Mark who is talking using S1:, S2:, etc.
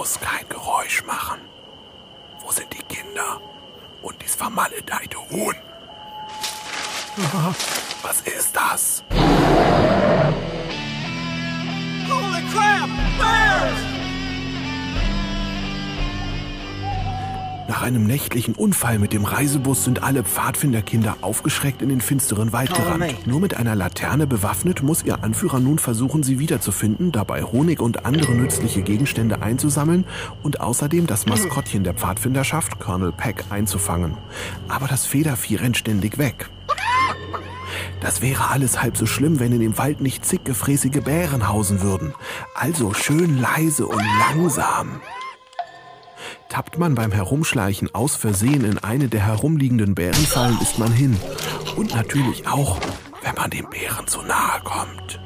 S1: muss kein Geräusch machen. Wo sind die Kinder? Und dieses vermaledeite Huhn? Was ist das? Nach einem nächtlichen Unfall mit dem Reisebus sind alle Pfadfinderkinder aufgeschreckt in den finsteren Wald
S2: Oh,
S1: gerannt. Nur mit einer Laterne bewaffnet muss ihr Anführer nun versuchen, sie wiederzufinden, dabei Honig und andere nützliche Gegenstände einzusammeln und außerdem das Maskottchen der Pfadfinderschaft, Colonel Peck, einzufangen. Aber das Federvieh rennt ständig weg. Das wäre alles halb so schlimm, wenn in dem Wald nicht zig gefräßige Bären hausen würden. Also schön leise und langsam. Tappt man beim Herumschleichen aus Versehen in eine der herumliegenden Bärenfallen, ist man hin. Und natürlich auch, wenn man dem Bären zu nahe kommt.